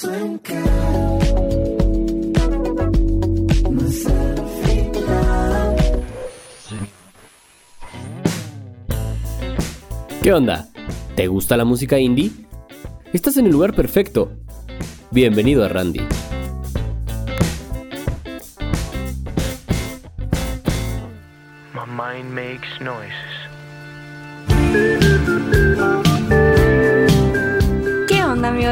¿Qué onda? ¿Te gusta la música indie? Estás en el lugar perfecto. Bienvenido a Randy. My mind makes noises.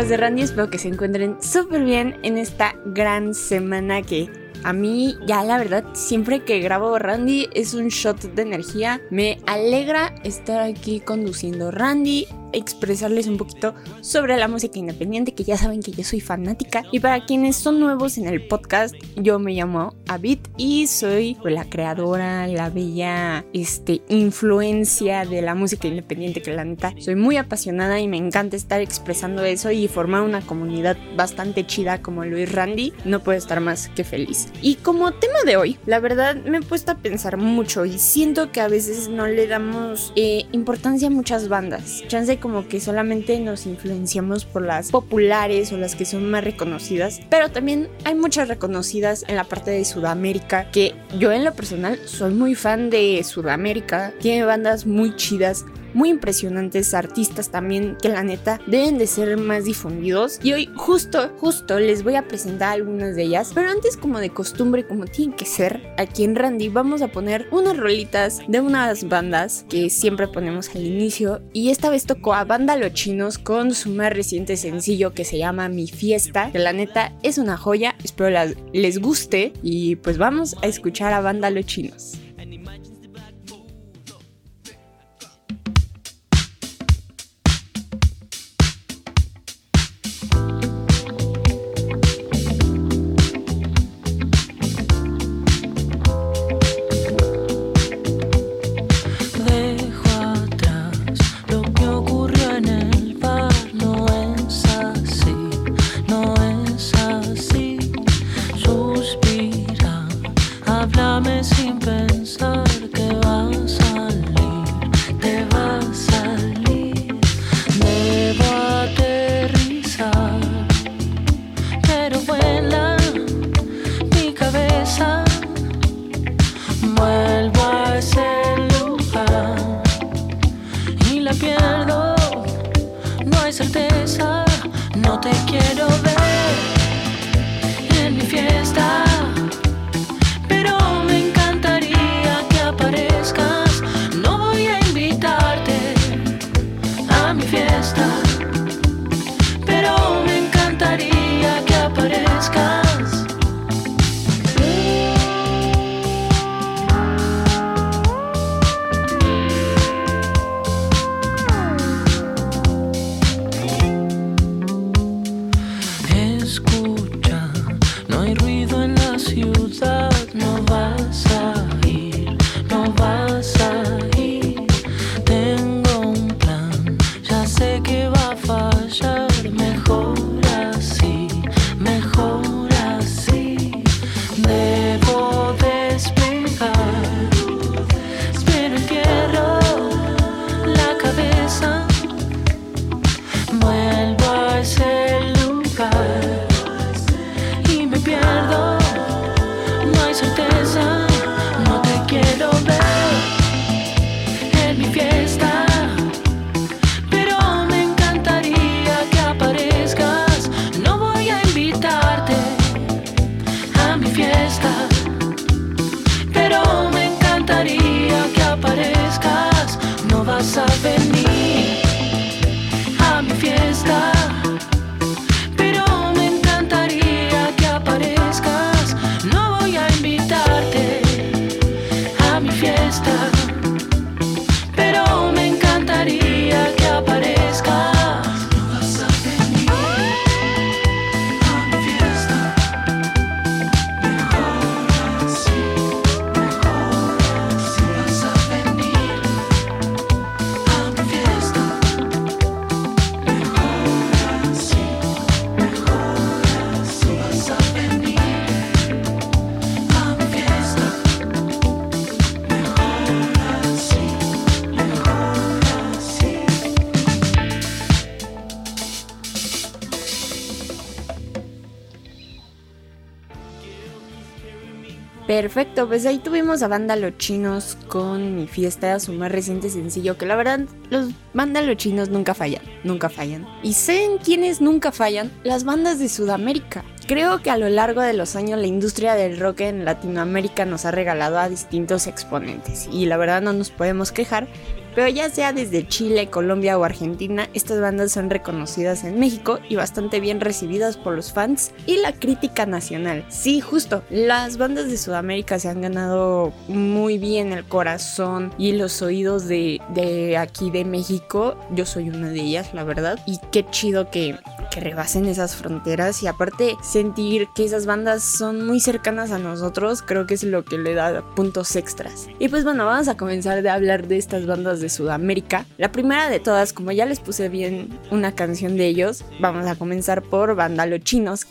De Randy? Espero que se encuentren súper bien en esta gran semana que a mí ya la verdad siempre que grabo Randy es un shot de energía. Me alegra estar aquí conduciendo Randy, expresarles un poquito sobre la música independiente que ya saben que yo soy fanática. Y para quienes son nuevos en el podcast, yo me llamo Abit y soy la creadora, la bella este, influencia de la música independiente que la neta soy muy apasionada y me encanta estar expresando eso y formar una comunidad bastante chida como Luis Randy. No puedo estar más que feliz. Y como tema de hoy, la verdad me he puesto a pensar mucho y siento que a veces no le damos eh, importancia a muchas bandas. Chance como que solamente nos influenciamos por las populares o las que son más reconocidas, pero también hay muchas reconocidas en la parte de Sudamérica que yo en lo personal soy muy fan de Sudamérica. Tiene bandas muy chidas muy impresionantes artistas también que la neta deben de ser más difundidos. Y hoy justo justo les voy a presentar algunas de ellas. Pero antes como de costumbre como tiene que ser aquí en Randy vamos a poner unas rolitas de unas bandas que siempre ponemos al inicio. Y esta vez tocó a Banda Chinos con su más reciente sencillo que se llama Mi Fiesta que la neta es una joya. Espero les guste. Y pues vamos a escuchar a Banda Los Chinos te quiero ver Perfecto, pues ahí tuvimos a Banda Los Chinos con Mi Fiesta, su más reciente sencillo, que la verdad los Banda Los Chinos nunca fallan, nunca fallan. ¿Y saben quiénes nunca fallan? Las bandas de Sudamérica. Creo que a lo largo de los años la industria del rock en Latinoamérica nos ha regalado a distintos exponentes y la verdad no nos podemos quejar, pero ya sea desde Chile, Colombia o Argentina, estas bandas son reconocidas en México y bastante bien recibidas por los fans y la crítica nacional. Sí, justo, las bandas de Sudamérica se han ganado muy bien el corazón y los oídos de, de aquí de México. Yo soy una de ellas, la verdad. Y qué chido que, que rebasen esas fronteras y aparte sentir que esas bandas son muy cercanas a nosotros, creo que es lo que le da puntos extras. Y pues bueno, vamos a comenzar de hablar de estas bandas de Sudamérica. La primera de todas, como ya les puse bien una canción de ellos, vamos a comenzar por Banda Los Chinos,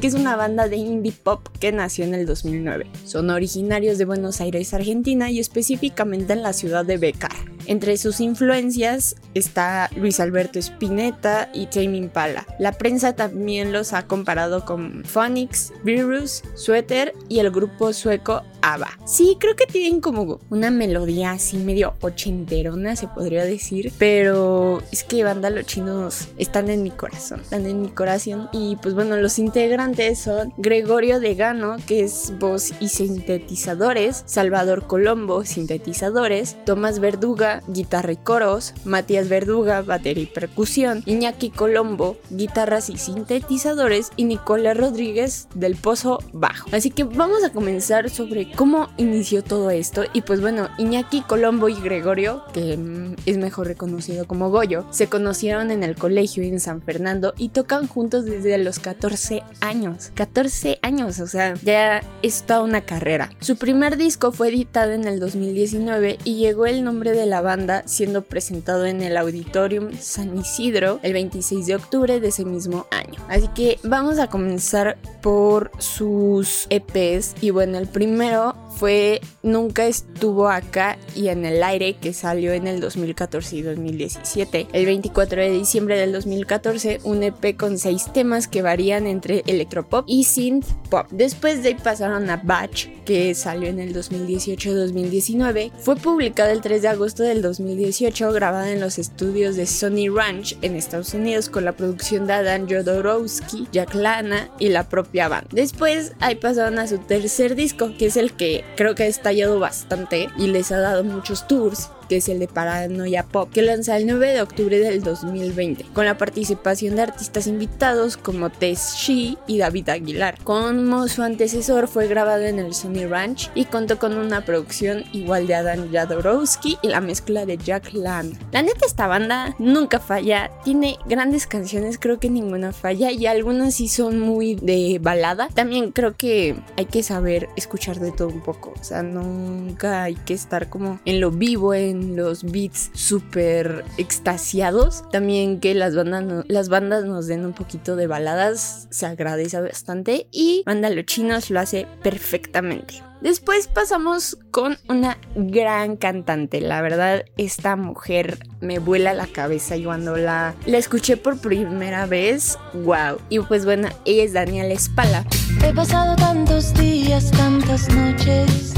que es una banda de indie pop que nació en el 2009. Son originarios de Buenos Aires, Argentina y específicamente en la ciudad de Becar. Entre sus influencias está Luis Alberto Spinetta y Tame Impala. La prensa también los ha comparado con Phonics, Virus, Sweater y el grupo sueco ABBA. Sí, creo que tienen como una melodía así medio ochenterona, se podría decir, pero es que banda los chinos están en mi corazón, están en mi corazón y pues bueno, los integrantes son Gregorio Degano, que es voz y sintetizadores, Salvador Colombo, sintetizadores, Tomás Verduga, guitarra y coros, Matías Verduga, batería y percusión, Iñaki Colombo, guitarras y sintetizadores y Nicola Rodríguez del Pozo Bajo. Así que vamos a comenzar sobre cómo inició todo esto y pues bueno, Iñaki Colombo y Gregorio, que mm, es mejor reconocido como Goyo, se conocieron en el colegio en San Fernando y tocan juntos desde los 14 años. 14 años, o sea, ya es toda una carrera. Su primer disco fue editado en el 2019 y llegó el nombre de la banda siendo presentado en el Auditorium San Isidro el 26 de octubre de ese mismo año. Así que vamos a comenzar por sus EPs y bueno, el primero fue Nunca estuvo acá y en el aire que salió en el 2014 y 2017. El 24 de diciembre del 2014 un EP con seis temas que varían entre electropop y synth pop. Después de ahí pasaron a Batch que salió en el 2018-2019. Fue publicado el 3 de agosto del 2018 grabada en los estudios de Sony Ranch en Estados Unidos con la producción de Adam Jodorowsky, Jack Lana y la propia banda. Después ahí pasaron a su tercer disco que es el que creo que ha estallado bastante y les ha dado muchos tours que es el de Paranoia Pop, que lanza el 9 de octubre del 2020, con la participación de artistas invitados como Tess Shee y David Aguilar. Como su antecesor fue grabado en el Sony Ranch y contó con una producción igual de Adam Jadorowsky y la mezcla de Jack Land. La neta esta banda nunca falla, tiene grandes canciones, creo que ninguna falla y algunas sí son muy de balada. También creo que hay que saber escuchar de todo un poco, o sea, nunca hay que estar como en lo vivo, en los beats súper extasiados. También que las bandas, las bandas nos den un poquito de baladas se agradece bastante y Banda Chinos lo hace perfectamente. Después pasamos con una gran cantante. La verdad, esta mujer me vuela la cabeza y cuando la, la escuché por primera vez, wow. Y pues bueno, ella es Daniela Espala. He pasado tantos días, tantas noches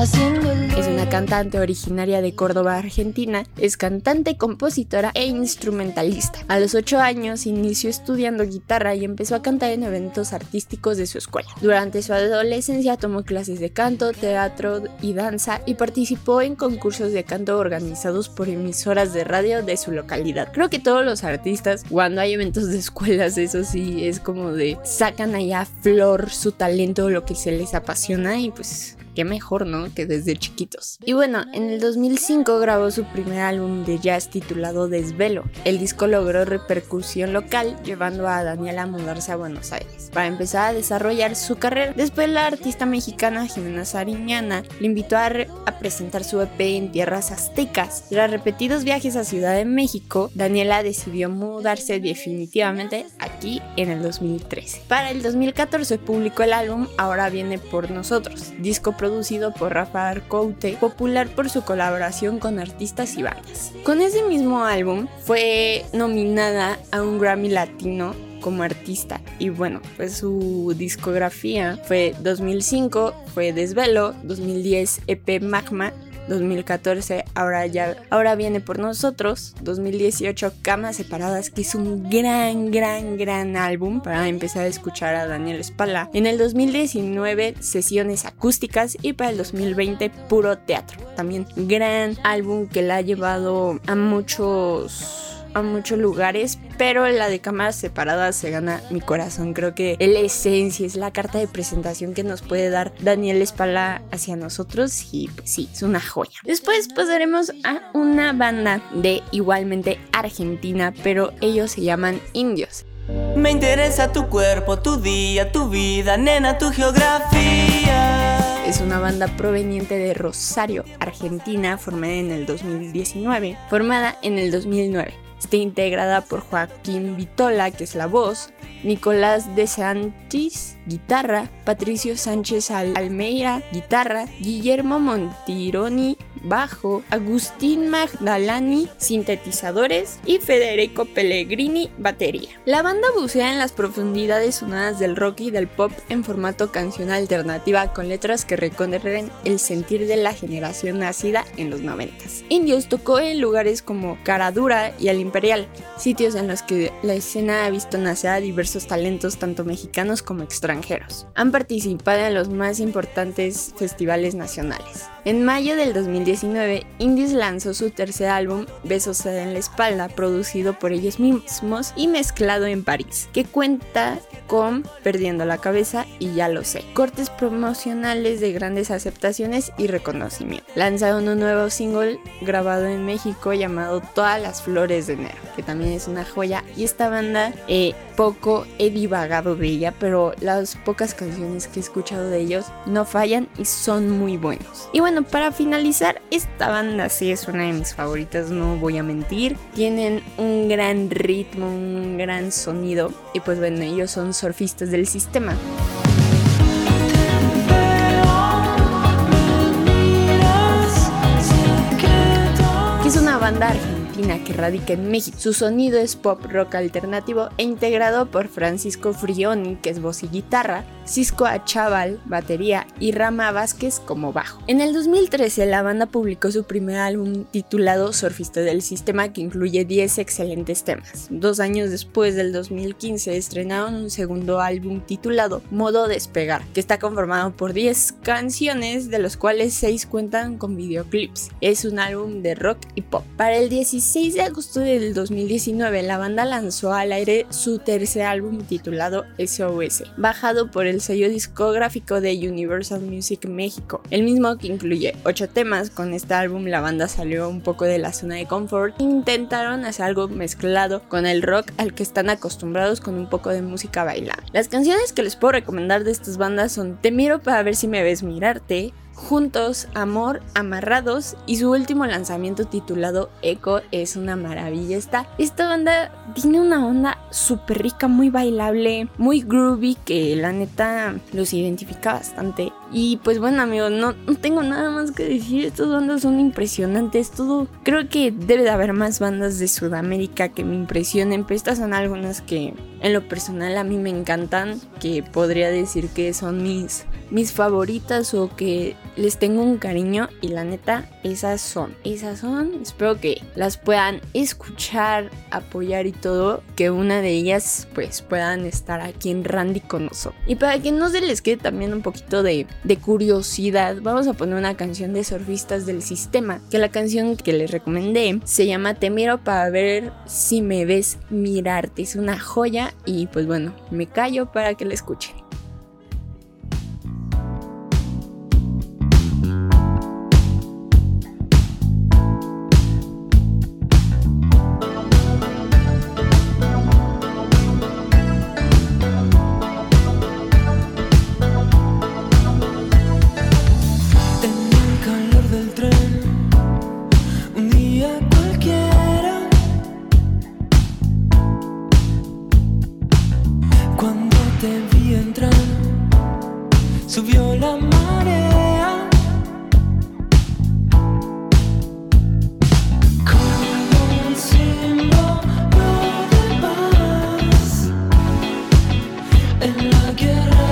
Es una cantante originaria de Córdoba, Argentina. Es cantante, compositora e instrumentalista. A los 8 años inició estudiando guitarra y empezó a cantar en eventos artísticos de su escuela. Durante su adolescencia tomó clases de canto, teatro y danza y participó en concursos de canto organizados por emisoras de radio de su localidad. Creo que todos los artistas, cuando hay eventos de escuelas, eso sí, es como de sacan allá a flor su talento, lo que se les apasiona y pues mejor, ¿no? Que desde chiquitos. Y bueno, en el 2005 grabó su primer álbum de jazz titulado Desvelo. El disco logró repercusión local, llevando a Daniela a mudarse a Buenos Aires para empezar a desarrollar su carrera. Después la artista mexicana Jimena Sariñana le invitó a, re- a presentar su EP en tierras aztecas. Tras repetidos viajes a Ciudad de México, Daniela decidió mudarse definitivamente en el 2013. Para el 2014 publicó el álbum Ahora viene por nosotros, disco producido por Rafa Arcoute, popular por su colaboración con artistas y bandas. Con ese mismo álbum fue nominada a un Grammy Latino como artista. Y bueno, pues su discografía fue 2005, fue Desvelo, 2010 EP Magma, 2014 ahora ya ahora viene por nosotros 2018 Camas separadas que es un gran gran gran álbum para empezar a escuchar a Daniel Spala en el 2019 sesiones acústicas y para el 2020 puro teatro. También gran álbum que la ha llevado a muchos a muchos lugares, pero la de cámaras separadas se gana mi corazón. Creo que es la esencia, es la carta de presentación que nos puede dar Daniel Espala hacia nosotros y pues sí, es una joya. Después pasaremos a una banda de igualmente Argentina, pero ellos se llaman Indios. Me interesa tu cuerpo, tu día, tu vida, nena, tu geografía. Es una banda proveniente de Rosario, Argentina, formada en el 2019, formada en el 2009. Está integrada por Joaquín Vitola, que es la voz, Nicolás de Santis, guitarra, Patricio Sánchez Al- Almeida, guitarra, Guillermo Montironi, bajo, Agustín Magdalani, sintetizadores y Federico Pellegrini, batería. La banda bucea en las profundidades sonadas del rock y del pop en formato canción alternativa con letras que recorren el sentir de la generación nacida en los noventas. Indios tocó en lugares como Caradura y el Imperial, sitios en los que la escena ha visto nacer a diversos talentos tanto mexicanos como extranjeros. Han participado en los más importantes festivales nacionales. En mayo del 2019, Indies lanzó su tercer álbum, Besos en la espalda, producido por ellos mismos y mezclado en París, que cuenta con Perdiendo la cabeza y Ya lo sé, cortes promocionales de grandes aceptaciones y reconocimiento. Lanzaron un nuevo single grabado en México llamado Todas las flores de enero, que también es una joya y esta banda eh, poco he divagado de ella, pero las pocas canciones que he escuchado de ellos no fallan y son muy buenos. Y bueno, para finalizar, esta banda sí es una de mis favoritas, no voy a mentir. Tienen un gran ritmo, un gran sonido y pues bueno, ellos son surfistas del sistema. que es una banda argentina que radica en México. Su sonido es pop rock alternativo e integrado por Francisco Frioni, que es voz y guitarra, Cisco Achaval, batería y Rama Vázquez como bajo. En el 2013 la banda publicó su primer álbum titulado Surfista del Sistema que incluye 10 excelentes temas. Dos años después del 2015 estrenaron un segundo álbum titulado Modo Despegar, que está conformado por 10 canciones de los cuales 6 cuentan con videoclips. Es un álbum de rock y pop. Para el 16 de agosto del 2019 la banda lanzó al aire su tercer álbum titulado SOS, bajado por el sello discográfico de Universal Music México, el mismo que incluye 8 temas. Con este álbum la banda salió un poco de la zona de confort, intentaron hacer algo mezclado con el rock al que están acostumbrados con un poco de música bailable. Las canciones que les puedo recomendar de estas bandas son Te miro para ver si me ves mirarte, Juntos, Amor, Amarrados y su último lanzamiento titulado Echo es una maravilla. Esta, esta banda tiene una onda súper rica, muy bailable, muy groovy que la neta los identifica bastante. Y pues bueno amigos, no, no tengo nada más que decir, estas bandas son impresionantes, todo creo que debe de haber más bandas de Sudamérica que me impresionen, pero estas son algunas que en lo personal a mí me encantan, que podría decir que son mis mis favoritas o que les tengo un cariño y la neta esas son esas son. Espero que las puedan escuchar apoyar y todo que una de ellas pues puedan estar aquí en Randy con nosotros. Y para que no se les quede también un poquito de, de curiosidad vamos a poner una canción de surfistas del sistema que la canción que les recomendé se llama Te miro para ver si me ves mirarte. Es una joya y pues bueno me callo para que la escuchen and I get up.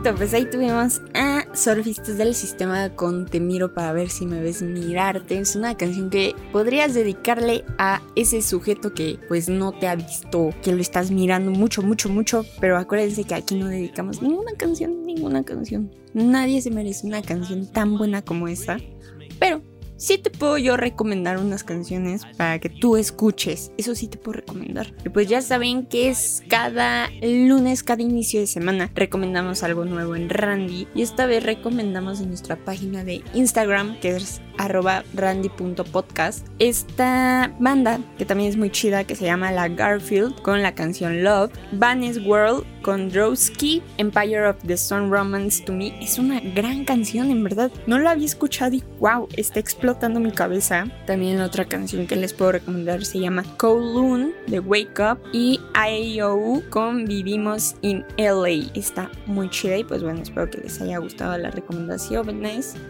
Perfecto, pues ahí tuvimos a Surfistas del Sistema con Te miro para ver si me ves mirarte. Es una canción que podrías dedicarle a ese sujeto que pues no te ha visto, que lo estás mirando mucho, mucho, mucho. Pero acuérdense que aquí no dedicamos ninguna canción, ninguna canción. Nadie se merece una canción tan buena como esta. Pero sí te puedo yo recomendar unas canciones para que tú escuches. Eso sí te puedo recomendar. Y pues ya saben que es cada lunes, cada inicio de semana, recomendamos algo nuevo en Randy. Y esta vez recomendamos en nuestra página de Instagram, que es arroba randy.podcast, esta banda que también es muy chida, que se llama La Garfield, con la canción Love, Vanes World con Drowski, Empire of the Sun Romance to Me. Es una gran canción, en verdad. No la había escuchado y wow, está explotando mi cabeza. También otra canción que les puedo recomendar se llama Kowloon de Wake Up y IOU con Vivimos in LA. Está muy chida y pues bueno, espero que les haya gustado la recomendación.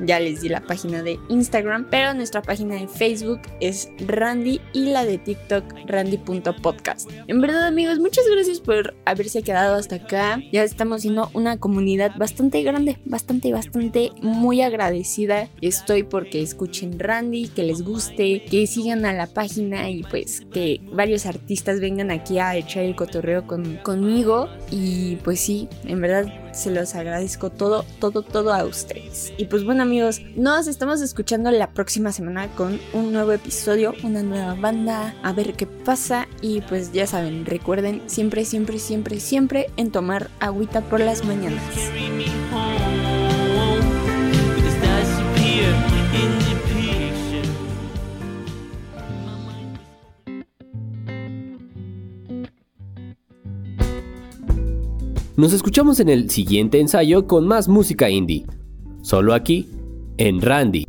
Ya les di la página de Instagram, pero nuestra página de Facebook es Randy y la de TikTok randy.podcast. En verdad amigos, muchas gracias por haberse quedado hasta acá. Ya estamos siendo una comunidad bastante grande, bastante, bastante muy agradecida. Estoy porque escuchen Randy, que les guste, que sigan a la página y pues que varios artistas vengan aquí a echar el cotorreo con, conmigo. Y pues sí, en verdad se los agradezco todo, todo, todo a ustedes. Y pues bueno amigos, nos estamos escuchando la próxima semana con un nuevo episodio, una nueva banda, a ver qué pasa. Y pues ya saben, recuerden siempre, siempre, siempre, siempre en tomar agüita por las mañanas. Nos escuchamos en el siguiente ensayo con más música indie. Solo aquí, en Randy.